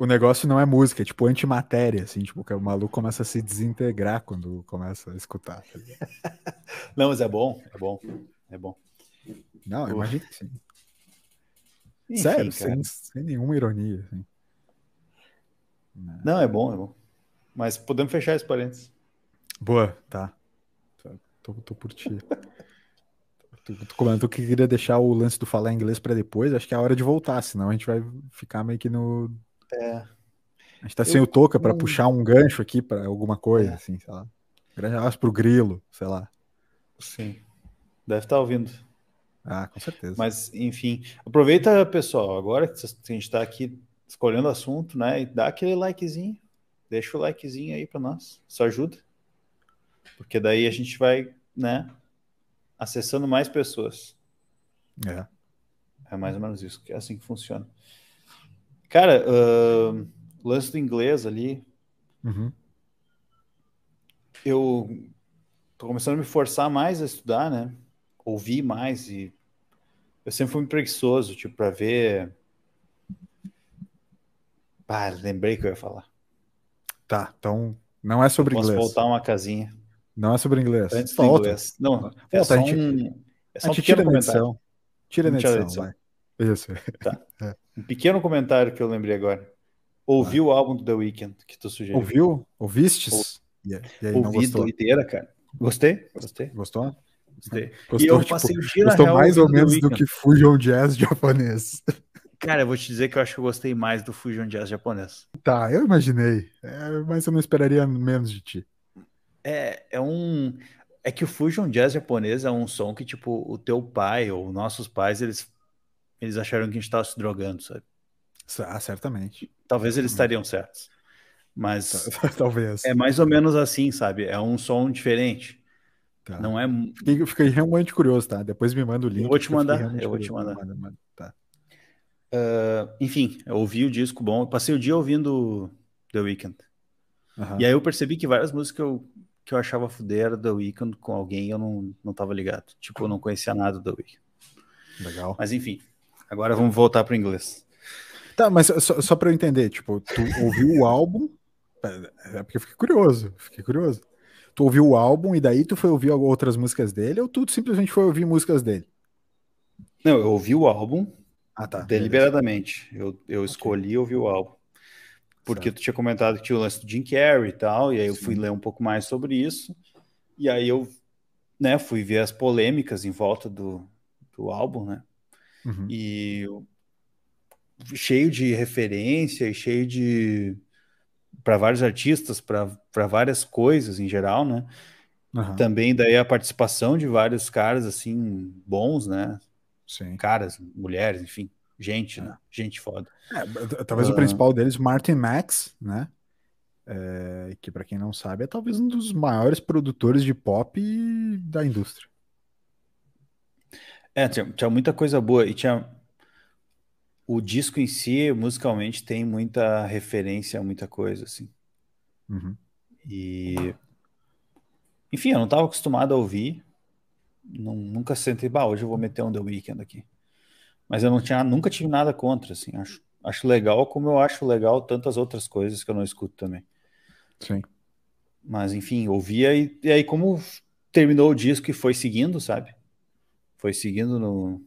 O negócio não é música, é tipo antimatéria, assim, tipo, que o maluco começa a se desintegrar quando começa a escutar. Tá não, mas é bom, é bom, é bom. Não, eu imagino que sim. Enfim, Sério, sem, sem, nenhuma ironia. Assim. Não, é bom, é bom. Mas podemos fechar esse parênteses. Boa, tá. Tô, tô por ti. tu, tu comentou que queria deixar o lance do falar inglês para depois. Acho que é a hora de voltar, senão a gente vai ficar meio que no. É. A gente tá sem eu, o toca para puxar um gancho aqui para alguma coisa, é. assim, sei lá. Grande abraço pro Grilo, sei lá. Sim. Deve estar tá ouvindo. Ah, com certeza. Mas, enfim, aproveita, pessoal, agora que a gente está aqui escolhendo o assunto, né? E dá aquele likezinho. Deixa o likezinho aí para nós. Isso ajuda. Porque daí a gente vai, né, acessando mais pessoas. É. É mais ou menos isso, é assim que funciona. Cara, uh, lance do inglês ali. Uhum. Eu tô começando a me forçar mais a estudar, né? Ouvir mais e eu sempre fui preguiçoso, tipo, para ver. Ah, lembrei que eu ia falar. Tá, então não é sobre inglês. Posso voltar uma casinha. Não é sobre inglês. Antes do inglês. Não, é só, um, é só um pequeno comentário. Tira na edição, edição, vai. Isso. Tá. É. Um pequeno comentário que eu lembrei agora. Ouviu ah. o álbum do The Weeknd que tu sugeriu? Ouviu? Ouvistes? Ou... E aí, Ouvi doideira, cara. Gostei? Gostei. Gostou? Gostei. Gostou, e eu tipo, passei o dia gostou mais ou menos do que Fusion Jazz japonês. Cara, eu vou te dizer que eu acho que eu gostei mais do Fusion Jazz japonês. Tá, eu imaginei. É, mas eu não esperaria menos de ti é, é um. É que o Fusion Jazz japonês é um som que, tipo, o teu pai ou nossos pais, eles, eles acharam que a gente estava se drogando, sabe? Ah, certamente. Talvez eles estariam certos. Mas. Talvez. É mais ou menos assim, sabe? É um som diferente. Tá. Não é. Fiquei, fiquei, realmente curioso, tá? Depois me manda o link. Eu vou te mandar. Eu vou te mandar. Manda, manda. Tá. Uh, enfim, eu ouvi o disco bom. Eu passei o dia ouvindo The Weeknd. Uhum. E aí eu percebi que várias músicas que eu que eu achava fuder The Weeknd com alguém eu não, não tava ligado. Tipo, eu não conhecia nada do The Weeknd. Legal. Mas enfim, agora vamos voltar para o inglês. Tá, mas só, só para eu entender, tipo, tu ouviu o álbum, é, é porque eu fiquei curioso, fiquei curioso. Tu ouviu o álbum e daí tu foi ouvir outras músicas dele ou tu simplesmente foi ouvir músicas dele? Não, eu ouvi o álbum ah, tá, deliberadamente. Eu, eu okay. escolhi ouvir o álbum. Porque certo. tu tinha comentado que tinha o lance do Jim Carrey e tal, e aí eu Sim. fui ler um pouco mais sobre isso. E aí eu né, fui ver as polêmicas em volta do, do álbum, né? Uhum. E cheio de referência e cheio de para vários artistas, para várias coisas em geral, né? Uhum. Também daí a participação de vários caras assim bons, né? Sim. Caras, mulheres, enfim, gente, é. né? Gente foda. É, talvez uh... o principal deles, Martin Max, né? É, que para quem não sabe é talvez um dos maiores produtores de pop da indústria. É, tinha, tinha muita coisa boa e tinha o disco em si, musicalmente, tem muita referência a muita coisa, assim. Uhum. E. Enfim, eu não estava acostumado a ouvir. Não, nunca sentei, bah, hoje eu vou meter um The Weeknd aqui. Mas eu não tinha, nunca tive nada contra, assim. Acho, acho legal, como eu acho legal tantas outras coisas que eu não escuto também. Sim. Mas, enfim, ouvia e, e aí, como terminou o disco e foi seguindo, sabe? Foi seguindo no,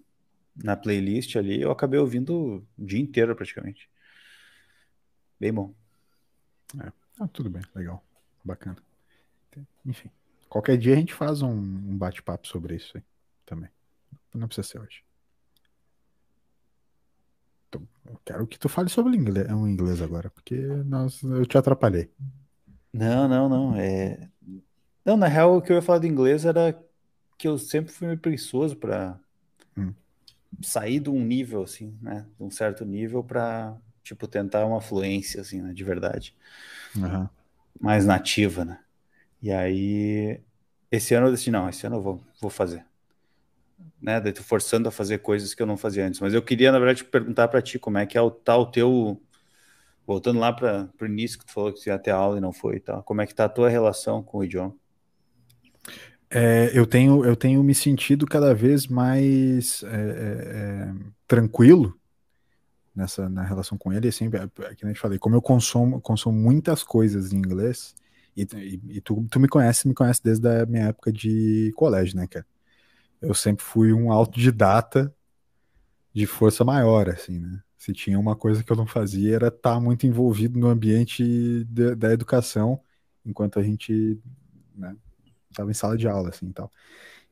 na playlist ali, eu acabei ouvindo o dia inteiro praticamente. Bem bom. É. Ah, tudo bem, legal, bacana. Enfim, qualquer dia a gente faz um, um bate-papo sobre isso aí também. Não precisa ser hoje. Então, eu quero que tu fale sobre o inglês, um inglês agora, porque nós, eu te atrapalhei. Não, não, não. É... Não, na real, o que eu ia falar do inglês era que eu sempre fui meio preguiçoso para hum sair de um nível, assim, né? De um certo nível para, tipo, tentar uma fluência, assim, né? De verdade. Uhum. Mais nativa, né? E aí, esse ano eu disse, não, esse ano eu vou, vou fazer. Né? Daí tô forçando a fazer coisas que eu não fazia antes. Mas eu queria, na verdade, perguntar para ti como é que é o tal tá teu... Voltando lá para o início que tu falou que tu ia ter aula e não foi e tal. Como é que tá a tua relação com o idioma? É, eu, tenho, eu tenho me sentido cada vez mais é, é, é tranquilo nessa na relação com ele, assim, que nem eu falei, como eu consumo, consumo muitas coisas em inglês, e, e, e, tu, tu me conhece, me conhece desde a minha época de colégio, né, cara? Eu sempre fui um autodidata de força maior, assim, né? Se tinha uma coisa que eu não fazia era estar tá muito envolvido no ambiente de, da educação, enquanto a gente né, estava em sala de aula, assim, tal.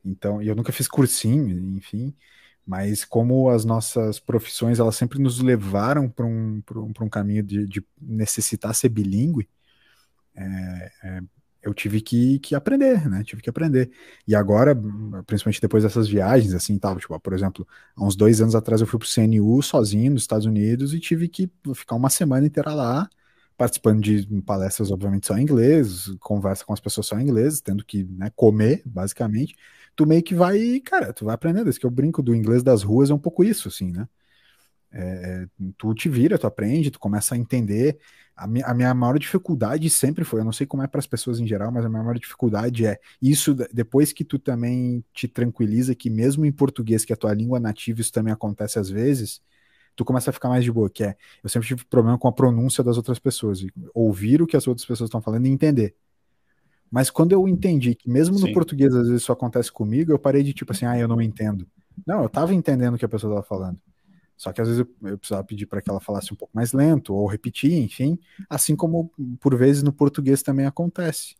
Então, eu nunca fiz cursinho, enfim, mas como as nossas profissões, elas sempre nos levaram para um, um, um caminho de, de, necessitar ser bilíngue, é, é, eu tive que, que aprender, né? Tive que aprender. E agora, principalmente depois dessas viagens, assim, tal, tipo, por exemplo, há uns dois anos atrás eu fui para o CNU sozinho nos Estados Unidos e tive que ficar uma semana inteira lá, participando de palestras, obviamente, só em inglês, conversa com as pessoas só em inglês, tendo que né, comer, basicamente, tu meio que vai, cara, tu vai aprendendo. Esse que eu brinco do inglês das ruas é um pouco isso, assim, né? É, tu te vira, tu aprende, tu começa a entender. A minha, a minha maior dificuldade sempre foi, eu não sei como é para as pessoas em geral, mas a minha maior dificuldade é isso depois que tu também te tranquiliza que mesmo em português, que é a tua língua nativa, isso também acontece às vezes, tu começa a ficar mais de boa, que é, eu sempre tive problema com a pronúncia das outras pessoas, ouvir o que as outras pessoas estão falando e entender. Mas quando eu entendi que mesmo Sim. no português às vezes isso acontece comigo, eu parei de tipo assim, ah, eu não entendo. Não, eu tava entendendo o que a pessoa estava falando. Só que às vezes eu, eu precisava pedir para que ela falasse um pouco mais lento ou repetir, enfim, assim como por vezes no português também acontece.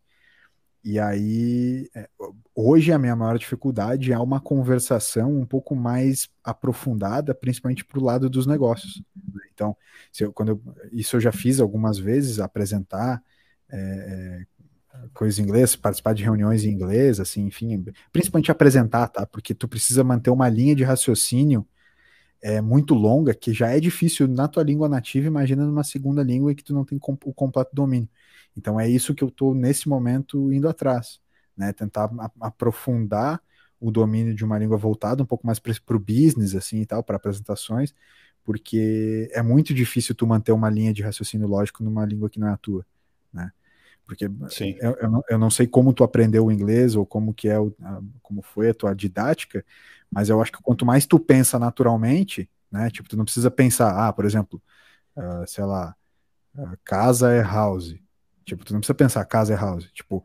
E aí, é, hoje a minha maior dificuldade é uma conversação um pouco mais aprofundada, principalmente para o lado dos negócios. Né? Então, eu, quando eu, isso eu já fiz algumas vezes, apresentar é, é, coisas em inglês, participar de reuniões em inglês, assim, enfim, principalmente apresentar, tá? Porque tu precisa manter uma linha de raciocínio é, muito longa, que já é difícil na tua língua nativa, imagina numa segunda língua que tu não tem o completo domínio. Então é isso que eu estou nesse momento indo atrás, né? Tentar aprofundar o domínio de uma língua voltada um pouco mais para o business assim e tal, para apresentações, porque é muito difícil tu manter uma linha de raciocínio lógico numa língua que não é a tua, né? Porque Sim. Eu, eu, não, eu não sei como tu aprendeu o inglês ou como que é o, a, como foi a tua didática, mas eu acho que quanto mais tu pensa naturalmente, né? Tipo, tu não precisa pensar, ah, por exemplo, uh, sei lá, uh, casa é house. Tipo, tu não precisa pensar casa é house. Tipo,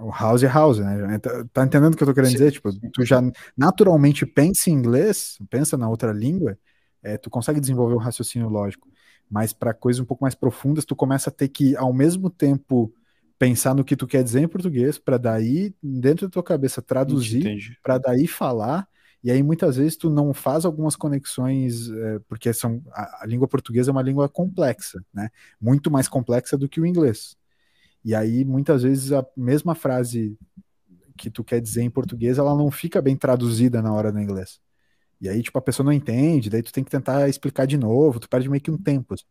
o house é house, né? Tá, tá entendendo o que eu tô querendo sim, dizer? Tipo, sim. tu já naturalmente pensa em inglês, pensa na outra língua, é, tu consegue desenvolver um raciocínio lógico. Mas para coisas um pouco mais profundas, tu começa a ter que, ao mesmo tempo, pensar no que tu quer dizer em português, para daí, dentro da tua cabeça, traduzir, para daí falar. E aí, muitas vezes, tu não faz algumas conexões, é, porque são, a, a língua portuguesa é uma língua complexa, né? Muito mais complexa do que o inglês. E aí, muitas vezes, a mesma frase que tu quer dizer em português, ela não fica bem traduzida na hora do inglês. E aí, tipo, a pessoa não entende, daí tu tem que tentar explicar de novo, tu perde meio que um tempo. Assim.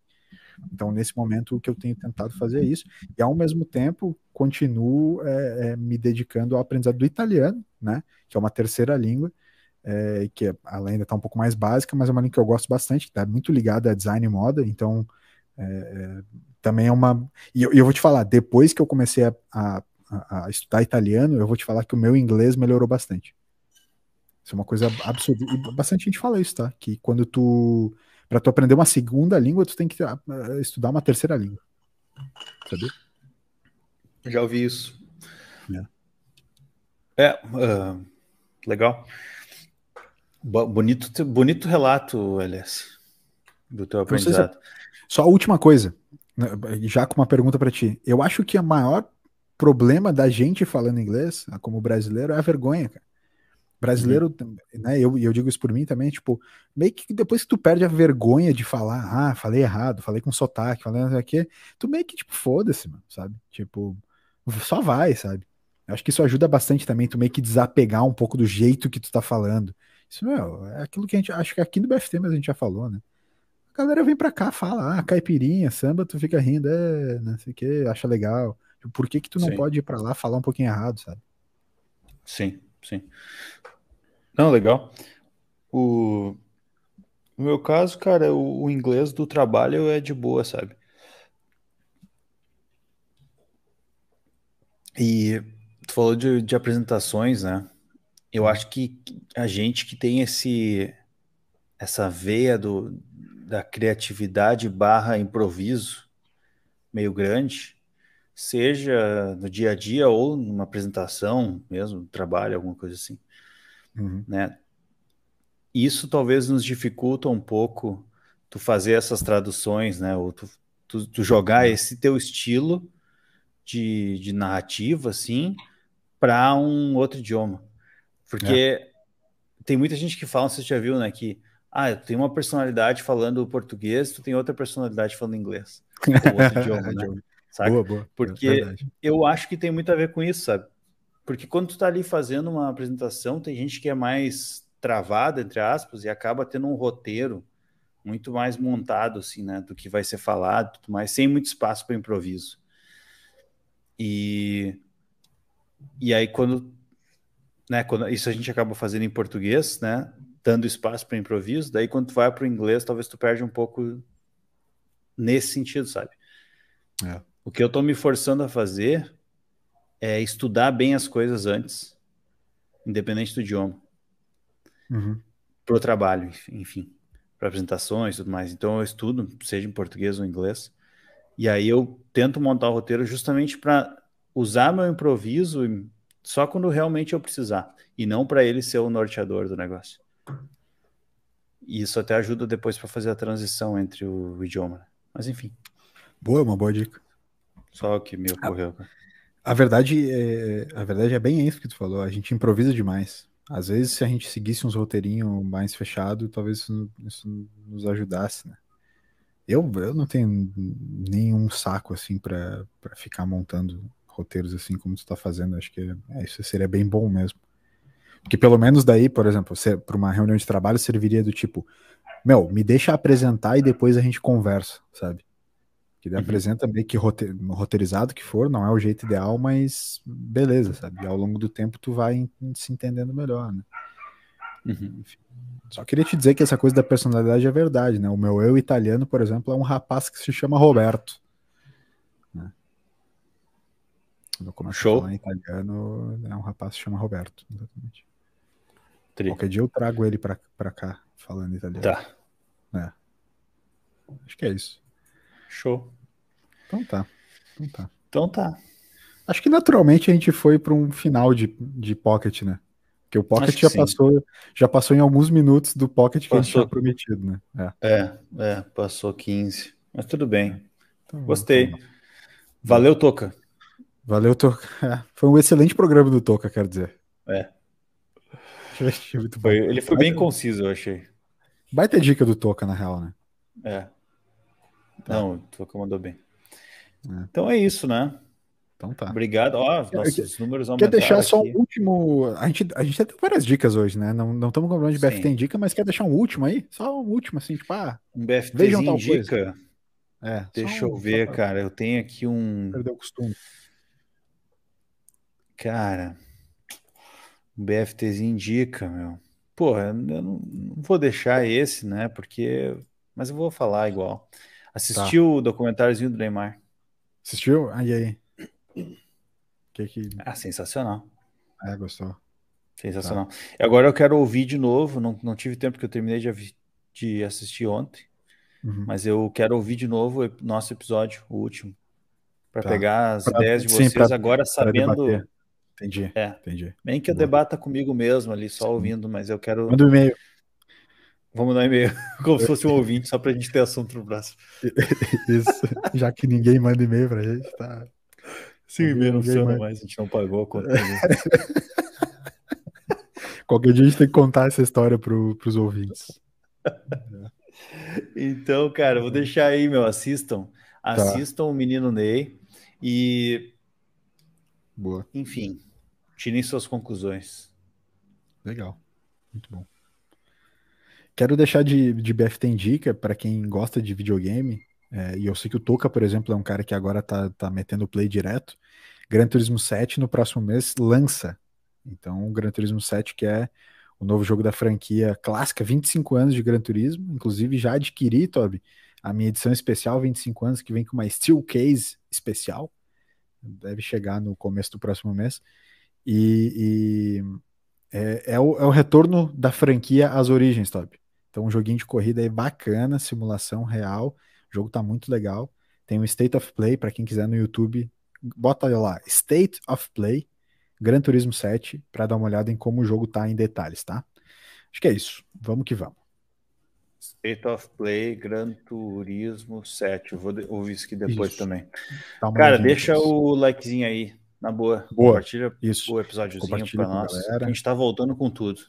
Então, nesse momento, o que eu tenho tentado fazer é isso. E, ao mesmo tempo, continuo é, é, me dedicando ao aprendizado do italiano, né? Que é uma terceira língua, é, que ela ainda está um pouco mais básica, mas é uma língua que eu gosto bastante, que está muito ligada a design e moda. Então, é, é, também é uma. E eu, eu, vou te falar, depois que eu comecei a, a, a estudar italiano, eu vou te falar que o meu inglês melhorou bastante. Isso é uma coisa absurda. E bastante gente fala isso, tá? Que quando tu. Para tu aprender uma segunda língua, tu tem que uh, estudar uma terceira língua. Sabia? Já ouvi isso. É, é uh, legal. Bonito, bonito relato, LS, do teu aprendizado. Só a última coisa, né, já com uma pergunta para ti. Eu acho que o maior problema da gente falando inglês, como brasileiro, é a vergonha, cara. Brasileiro, uhum. né? Eu, eu digo isso por mim também, tipo, meio que depois que tu perde a vergonha de falar, ah, falei errado, falei com sotaque, falei não sei o quê, tu meio que, tipo, foda-se, mano, sabe? Tipo, só vai, sabe? Eu acho que isso ajuda bastante também, tu meio que desapegar um pouco do jeito que tu tá falando. Isso, meu, é aquilo que a gente, acho que aqui no BFT mas a gente já falou, né? A galera vem pra cá, fala, ah, caipirinha, samba, tu fica rindo, é, não sei o que, acha legal. Por que que tu não sim. pode ir pra lá falar um pouquinho errado, sabe? Sim, sim. Não, legal. O... No meu caso, cara, o, o inglês do trabalho é de boa, sabe? E tu falou de, de apresentações, né? Eu acho que a gente que tem esse essa veia do, da criatividade barra improviso meio grande, seja no dia a dia ou numa apresentação mesmo, trabalho, alguma coisa assim. Uhum. Né? Isso talvez nos dificulta um pouco tu fazer essas traduções, né? Ou tu, tu, tu jogar uhum. esse teu estilo de, de narrativa, assim, para um outro idioma. Porque é. tem muita gente que fala, você já viu, né? Que ah, tem uma personalidade falando português, tu tem outra personalidade falando inglês. Ou outro idioma, né? Saca? Boa, boa. Porque é eu acho que tem muito a ver com isso, sabe? Porque quando tu está ali fazendo uma apresentação, tem gente que é mais travada, entre aspas, e acaba tendo um roteiro muito mais montado, assim, né, do que vai ser falado, mas sem muito espaço para improviso. E, e aí, quando, né, quando isso a gente acaba fazendo em português, né, dando espaço para improviso, daí quando tu vai para o inglês, talvez tu perde um pouco nesse sentido, sabe? É. O que eu estou me forçando a fazer é estudar bem as coisas antes, independente do idioma. Uhum. Para o trabalho, enfim, para apresentações e tudo mais. Então eu estudo, seja em português ou em inglês, e aí eu tento montar o roteiro justamente para usar meu improviso só quando realmente eu precisar, e não para ele ser o norteador do negócio. E isso até ajuda depois para fazer a transição entre o, idioma. Mas enfim. Boa, uma boa dica. Só o que me ocorreu. Ah, a verdade é, a verdade é bem isso que tu falou. A gente improvisa demais. Às vezes, se a gente seguisse uns roteirinhos mais fechados, talvez isso, isso, nos ajudasse, né? Eu, eu não tenho nenhum saco assim para ficar montando roteiros assim como tu tá fazendo. Acho que é, isso seria bem bom mesmo. Porque pelo menos daí, por exemplo, para uma reunião de trabalho serviria do tipo, meu, me deixa apresentar e depois a gente conversa, sabe? Que ele uhum. apresenta meio que roteirizado que for, não é o jeito ideal, mas beleza, sabe? E ao longo do tempo tu vai se entendendo melhor, né? Uhum. Só queria te dizer que essa coisa da personalidade é verdade, né? O meu eu italiano, por exemplo, é um rapaz que se chama Roberto. Né? Quando eu Show. a falar em italiano, é um rapaz que se chama Roberto, exatamente. Tri. Qualquer dia eu trago ele pra, pra cá, falando italiano. Tá. É. Acho que é isso. Show. Então tá. Então tá. Então tá. Acho que naturalmente a gente foi para um final de, de Pocket, né? Porque o Pocket já passou, já passou em alguns minutos do Pocket que passou. a gente tinha prometido, né? É. é, é, passou 15. Mas tudo bem. Então, Gostei. Então, Valeu, Toca. Valeu, Toca. Foi um excelente programa do Toca, quero dizer. É. Foi, ele foi bem conciso, eu achei. Baita dica do Toca, na real, né? É. Tá. Não, o Toca mandou bem. É. Então é isso, né? Então tá. Obrigado. Ó, nossos números aumentaram. Quer deixar só aqui. um último. A gente, a gente tem várias dicas hoje, né? Não, não estamos falando de BFT Indica, mas quer deixar um último aí? Só um último, assim, tipo, ah. Um BFT vejam tal Indica. Coisa. É, Deixa um, eu ver, cara. Eu tenho aqui um. Perdeu o costume. Cara. Um BFTzinho indica, meu. Porra, eu não, não vou deixar esse, né? Porque. Mas eu vou falar igual. Assistiu tá. o documentáriozinho do Neymar? Assistiu? Aí, aí. Que que... Ah, sensacional. É, gostou. Sensacional. Tá. Agora eu quero ouvir de novo. Não, não tive tempo porque eu terminei de, de assistir ontem. Uhum. Mas eu quero ouvir de novo o nosso episódio, o último. Para tá. pegar as pra, ideias de vocês sim, pra, agora sabendo. Entendi. É. Entendi. Bem que eu Boa. debata comigo mesmo ali, só sim. ouvindo, mas eu quero. Manda um e-mail. Vamos dar um e-mail, como se fosse um ouvinte, só para a gente ter assunto no braço. Isso, já que ninguém manda e-mail para a gente, tá. Se o e-mail não funciona mais, a gente não pagou a conta. Qualquer dia a gente tem que contar essa história para os ouvintes. Então, cara, vou deixar aí, meu. Assistam. Tá. Assistam tá. o Menino Ney e. Boa. Enfim, tirem suas conclusões. Legal. Muito bom. Quero deixar de, de BFT dica para quem gosta de videogame. É, e eu sei que o Toca, por exemplo, é um cara que agora tá, tá metendo play direto. Gran Turismo 7 no próximo mês lança. Então, o Gran Turismo 7, que é o novo jogo da franquia clássica, 25 anos de Gran Turismo. Inclusive, já adquiri, Toby, a minha edição especial 25 anos, que vem com uma Steel Case especial. Deve chegar no começo do próximo mês. E, e é, é, o, é, o, retorno da franquia às origens, Toby. Então, um joguinho de corrida aí bacana, simulação real. O jogo tá muito legal. Tem um State of Play, para quem quiser no YouTube, bota lá, State of Play Gran Turismo 7 para dar uma olhada em como o jogo tá em detalhes, tá? Acho que é isso. Vamos que vamos. State of Play, Gran Turismo 7. Eu vou ouvir isso aqui depois isso. também. Cara, deixa depois. o likezinho aí, na boa. boa. Compartilha isso. o episódiozinho para nós. A, a gente tá voltando com tudo.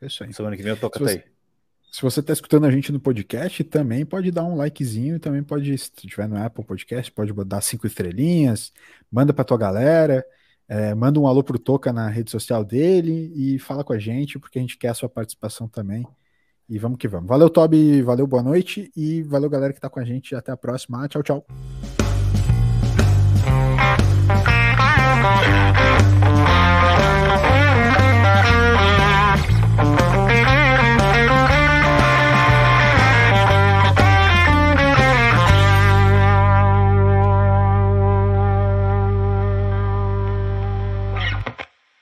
É isso aí. Semana que vem eu toco até aí. Se você está escutando a gente no podcast, também pode dar um likezinho, também pode, se tiver no Apple Podcast, pode dar cinco estrelinhas, manda para tua galera. É, manda um alô pro Toca na rede social dele e fala com a gente, porque a gente quer a sua participação também. E vamos que vamos. Valeu, Toby, valeu, boa noite e valeu, galera que tá com a gente. Até a próxima. Tchau, tchau. Yeah.